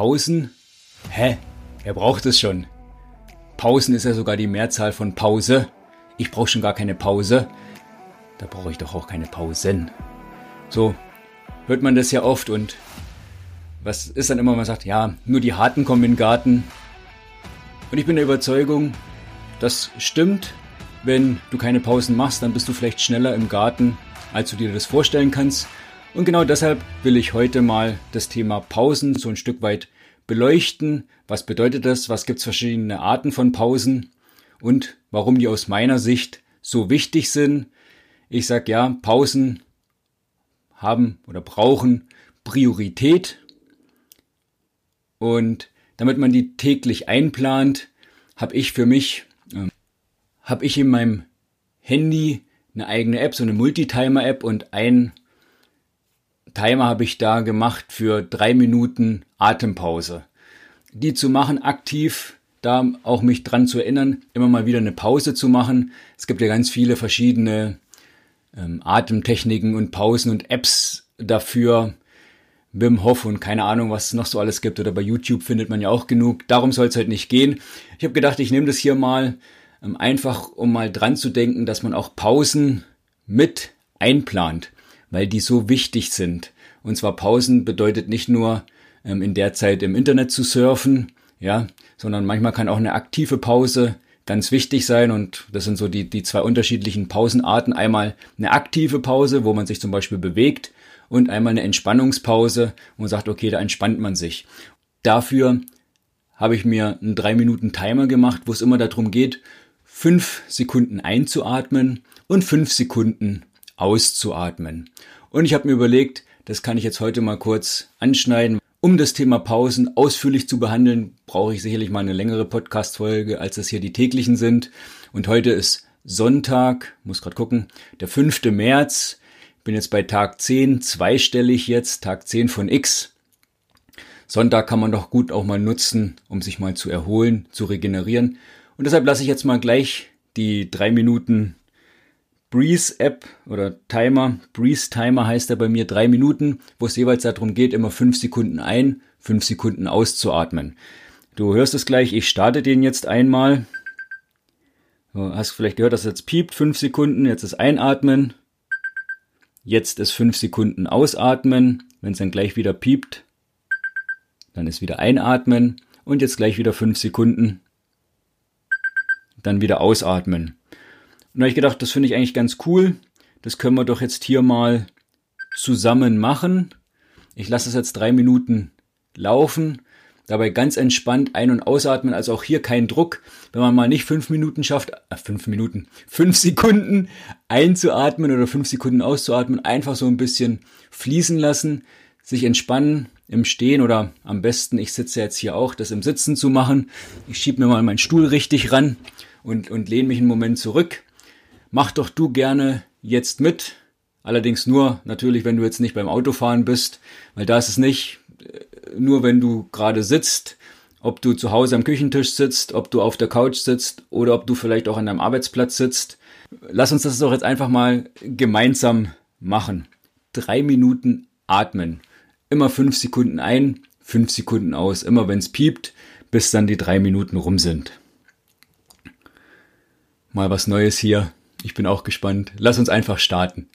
Pausen? Hä? Wer braucht es schon? Pausen ist ja sogar die Mehrzahl von Pause. Ich brauche schon gar keine Pause. Da brauche ich doch auch keine Pausen. So hört man das ja oft und was ist dann immer, man sagt, ja, nur die Harten kommen in den Garten. Und ich bin der Überzeugung, das stimmt. Wenn du keine Pausen machst, dann bist du vielleicht schneller im Garten, als du dir das vorstellen kannst. Und genau deshalb will ich heute mal das Thema Pausen so ein Stück weit beleuchten. Was bedeutet das? Was gibt es verschiedene Arten von Pausen? Und warum die aus meiner Sicht so wichtig sind? Ich sag ja, Pausen haben oder brauchen Priorität. Und damit man die täglich einplant, habe ich für mich, äh, habe ich in meinem Handy eine eigene App, so eine Multitimer-App und ein Timer habe ich da gemacht für drei Minuten Atempause. Die zu machen aktiv, da auch mich dran zu erinnern, immer mal wieder eine Pause zu machen. Es gibt ja ganz viele verschiedene ähm, Atemtechniken und Pausen und Apps dafür. Wim Hof und keine Ahnung, was es noch so alles gibt. Oder bei YouTube findet man ja auch genug. Darum soll es halt nicht gehen. Ich habe gedacht, ich nehme das hier mal ähm, einfach, um mal dran zu denken, dass man auch Pausen mit einplant weil die so wichtig sind. Und zwar Pausen bedeutet nicht nur ähm, in der Zeit im Internet zu surfen, ja, sondern manchmal kann auch eine aktive Pause ganz wichtig sein und das sind so die, die zwei unterschiedlichen Pausenarten. Einmal eine aktive Pause, wo man sich zum Beispiel bewegt und einmal eine Entspannungspause, wo man sagt, okay, da entspannt man sich. Dafür habe ich mir einen drei Minuten Timer gemacht, wo es immer darum geht, fünf Sekunden einzuatmen und fünf Sekunden auszuatmen. Und ich habe mir überlegt, das kann ich jetzt heute mal kurz anschneiden. Um das Thema Pausen ausführlich zu behandeln, brauche ich sicherlich mal eine längere Podcast-Folge, als das hier die täglichen sind. Und heute ist Sonntag, muss gerade gucken, der 5. März. Bin jetzt bei Tag 10, zweistellig jetzt, Tag 10 von X. Sonntag kann man doch gut auch mal nutzen, um sich mal zu erholen, zu regenerieren. Und deshalb lasse ich jetzt mal gleich die drei Minuten Breeze App oder Timer. Breeze Timer heißt er bei mir drei Minuten, wo es jeweils darum geht, immer fünf Sekunden ein, fünf Sekunden auszuatmen. Du hörst es gleich, ich starte den jetzt einmal. Du hast vielleicht gehört, dass es jetzt piept, fünf Sekunden, jetzt ist einatmen. Jetzt ist fünf Sekunden ausatmen. Wenn es dann gleich wieder piept, dann ist wieder einatmen und jetzt gleich wieder fünf Sekunden. Dann wieder ausatmen. Und da habe ich gedacht, das finde ich eigentlich ganz cool. Das können wir doch jetzt hier mal zusammen machen. Ich lasse es jetzt drei Minuten laufen. Dabei ganz entspannt ein- und ausatmen, also auch hier kein Druck. Wenn man mal nicht fünf Minuten schafft, äh, fünf Minuten, fünf Sekunden einzuatmen oder fünf Sekunden auszuatmen, einfach so ein bisschen fließen lassen, sich entspannen im Stehen oder am besten, ich sitze jetzt hier auch, das im Sitzen zu machen. Ich schiebe mir mal meinen Stuhl richtig ran und, und lehne mich einen Moment zurück Mach doch du gerne jetzt mit. Allerdings nur natürlich, wenn du jetzt nicht beim Autofahren bist, weil da ist es nicht äh, nur, wenn du gerade sitzt, ob du zu Hause am Küchentisch sitzt, ob du auf der Couch sitzt oder ob du vielleicht auch an deinem Arbeitsplatz sitzt. Lass uns das doch jetzt einfach mal gemeinsam machen. Drei Minuten atmen. Immer fünf Sekunden ein, fünf Sekunden aus. Immer wenn es piept, bis dann die drei Minuten rum sind. Mal was Neues hier. Ich bin auch gespannt. Lass uns einfach starten.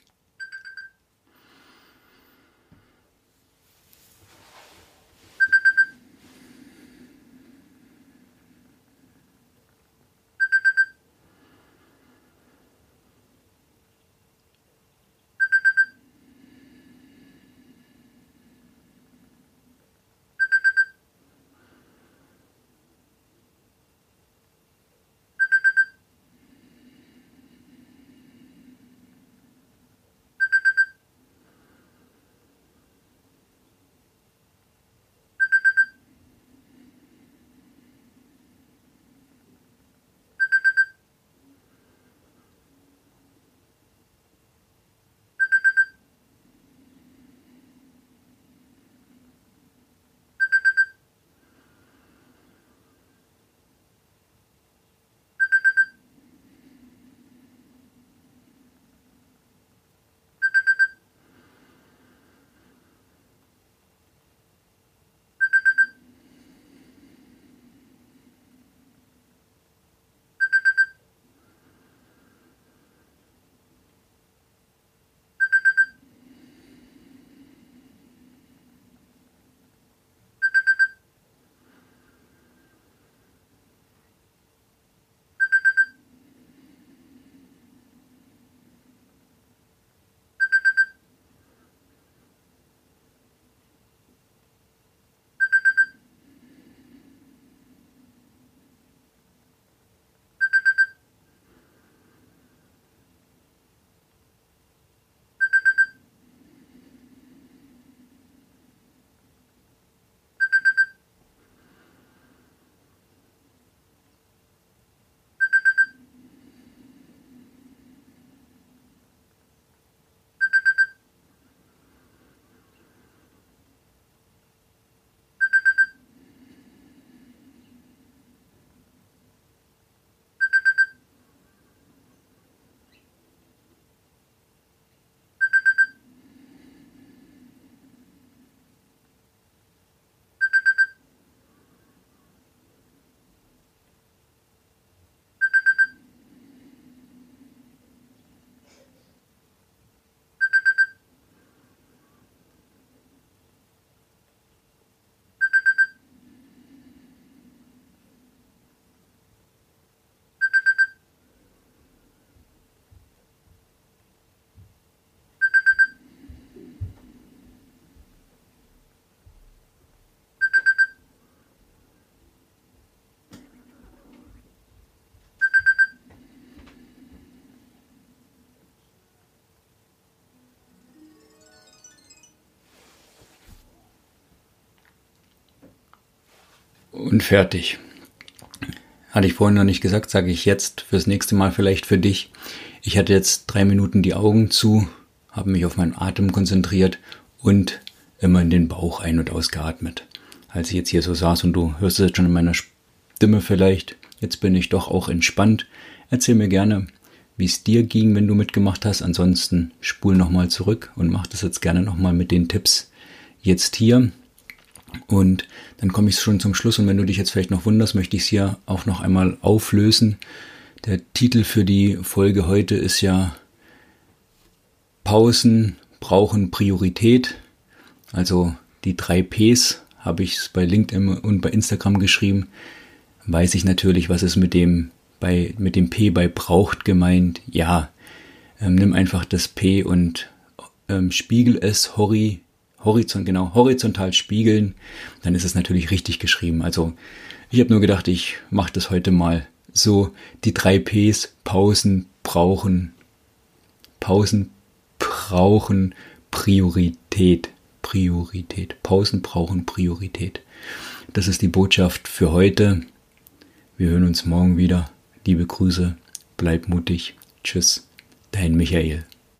Und fertig. Hatte ich vorhin noch nicht gesagt, sage ich jetzt fürs nächste Mal vielleicht für dich. Ich hatte jetzt drei Minuten die Augen zu, habe mich auf meinen Atem konzentriert und immer in den Bauch ein- und ausgeatmet. Als ich jetzt hier so saß und du hörst es jetzt schon in meiner Stimme vielleicht, jetzt bin ich doch auch entspannt. Erzähl mir gerne, wie es dir ging, wenn du mitgemacht hast. Ansonsten spul nochmal zurück und mach das jetzt gerne nochmal mit den Tipps jetzt hier. Und dann komme ich schon zum Schluss und wenn du dich jetzt vielleicht noch wunderst, möchte ich es hier auch noch einmal auflösen. Der Titel für die Folge heute ist ja Pausen brauchen Priorität. Also die drei Ps habe ich bei LinkedIn und bei Instagram geschrieben. Weiß ich natürlich, was es mit dem bei, mit dem P bei braucht gemeint. Ja, ähm, nimm einfach das P und ähm, spiegel es hori, horizont, genau, horizontal spiegeln. Dann ist es natürlich richtig geschrieben. Also ich habe nur gedacht, ich mache das heute mal so. Die drei Ps, Pausen brauchen, Pausen brauchen Priorität. Priorität. Pausen brauchen Priorität. Das ist die Botschaft für heute. Wir hören uns morgen wieder. Liebe Grüße, bleib mutig. Tschüss, dein Michael.